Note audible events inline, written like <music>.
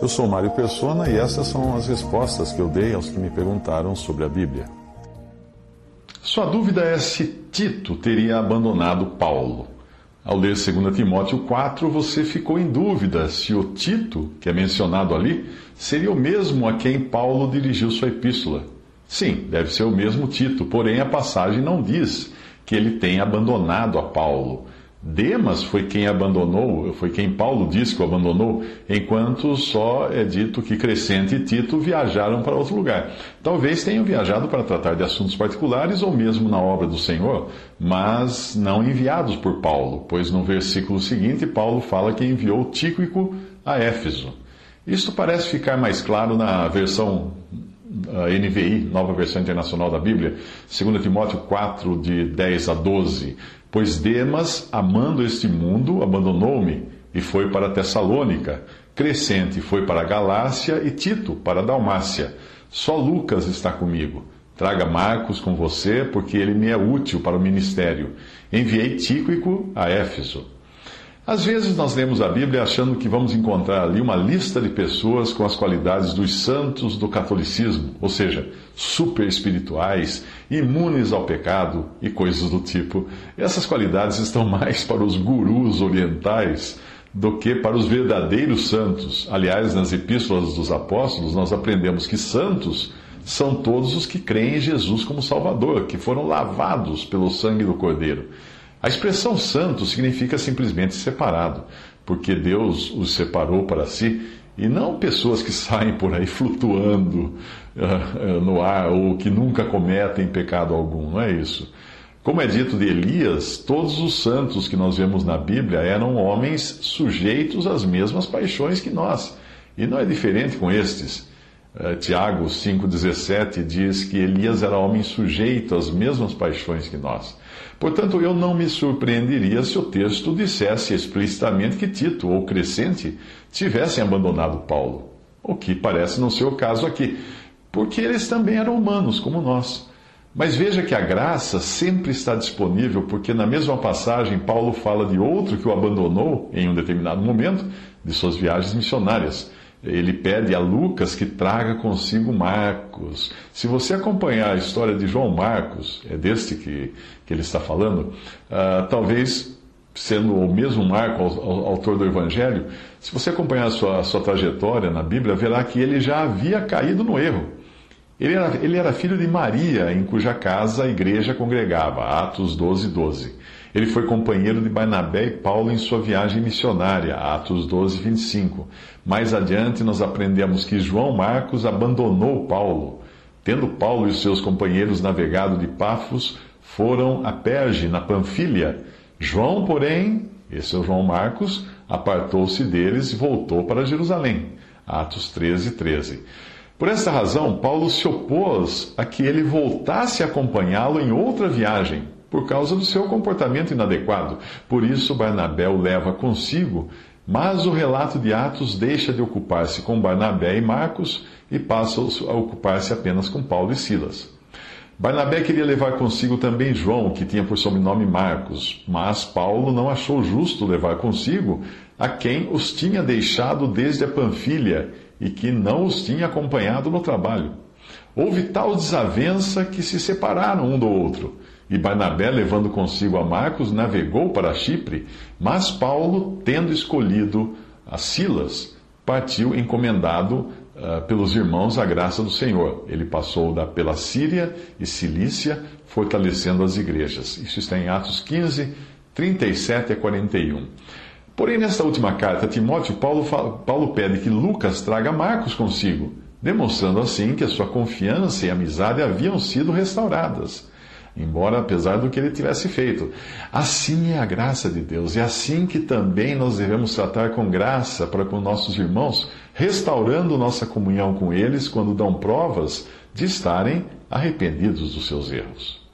Eu sou Mário Persona e essas são as respostas que eu dei aos que me perguntaram sobre a Bíblia. Sua dúvida é se Tito teria abandonado Paulo. Ao ler 2 Timóteo 4, você ficou em dúvida se o Tito, que é mencionado ali, seria o mesmo a quem Paulo dirigiu sua epístola. Sim, deve ser o mesmo Tito, porém a passagem não diz que ele tenha abandonado a Paulo. Demas foi quem abandonou, foi quem Paulo disse que o abandonou, enquanto só é dito que Crescente e Tito viajaram para outro lugar. Talvez tenham viajado para tratar de assuntos particulares ou mesmo na obra do Senhor, mas não enviados por Paulo, pois no versículo seguinte Paulo fala que enviou Tíquico a Éfeso. Isto parece ficar mais claro na versão NVI, Nova Versão Internacional da Bíblia, 2 Timóteo 4, de 10 a 12. Pois Demas, amando este mundo, abandonou-me e foi para Tessalônica. Crescente foi para Galácia e Tito para Dalmácia. Só Lucas está comigo. Traga Marcos com você, porque ele me é útil para o ministério. Enviei Tíquico a Éfeso. Às vezes nós lemos a Bíblia achando que vamos encontrar ali uma lista de pessoas com as qualidades dos santos do catolicismo, ou seja, super espirituais, imunes ao pecado e coisas do tipo. Essas qualidades estão mais para os gurus orientais do que para os verdadeiros santos. Aliás, nas epístolas dos apóstolos, nós aprendemos que santos são todos os que creem em Jesus como Salvador, que foram lavados pelo sangue do Cordeiro. A expressão santo significa simplesmente separado, porque Deus os separou para si e não pessoas que <laughs> saem por aí flutuando uh, no ar ou que nunca cometem pecado algum, não é isso. Como é dito de Elias, todos os santos que nós vemos na Bíblia eram homens sujeitos às mesmas paixões que nós. E não é diferente com estes. Uh, Tiago 5,17 diz que Elias era homem sujeito às mesmas paixões que nós. Portanto, eu não me surpreenderia se o texto dissesse explicitamente que Tito ou Crescente tivessem abandonado Paulo, o que parece não ser o caso aqui, porque eles também eram humanos como nós. Mas veja que a graça sempre está disponível, porque na mesma passagem Paulo fala de outro que o abandonou em um determinado momento de suas viagens missionárias ele pede a Lucas que traga consigo Marcos. Se você acompanhar a história de João Marcos, é deste que, que ele está falando, uh, talvez sendo o mesmo Marco, autor do Evangelho, se você acompanhar a sua, a sua trajetória na Bíblia, verá que ele já havia caído no erro. Ele era, ele era filho de Maria, em cuja casa a igreja congregava, Atos 12, 12. Ele foi companheiro de Barnabé e Paulo em sua viagem missionária, Atos 12, 25. Mais adiante, nós aprendemos que João Marcos abandonou Paulo. Tendo Paulo e seus companheiros navegado de Pafos, foram a Perge, na Panfilha. João, porém, esse é o João Marcos, apartou-se deles e voltou para Jerusalém. Atos 13, 13. Por esta razão, Paulo se opôs a que ele voltasse a acompanhá-lo em outra viagem por causa do seu comportamento inadequado. Por isso, Barnabé o leva consigo, mas o relato de Atos deixa de ocupar-se com Barnabé e Marcos e passa a ocupar-se apenas com Paulo e Silas. Barnabé queria levar consigo também João, que tinha por sobrenome Marcos, mas Paulo não achou justo levar consigo a quem os tinha deixado desde a Panfilha e que não os tinha acompanhado no trabalho. Houve tal desavença que se separaram um do outro. E Barnabé, levando consigo a Marcos, navegou para Chipre, mas Paulo, tendo escolhido a Silas, partiu encomendado uh, pelos irmãos à graça do Senhor. Ele passou da, pela Síria e Cilícia, fortalecendo as igrejas. Isso está em Atos 15, 37 a 41. Porém, nesta última carta a Timóteo, Paulo, Paulo pede que Lucas traga Marcos consigo, demonstrando assim que a sua confiança e amizade haviam sido restauradas. embora apesar do que ele tivesse feito. Assim é a graça de Deus, e assim que também nós devemos tratar com graça para com nossos irmãos, restaurando nossa comunhão com eles quando dão provas de estarem arrependidos dos seus erros.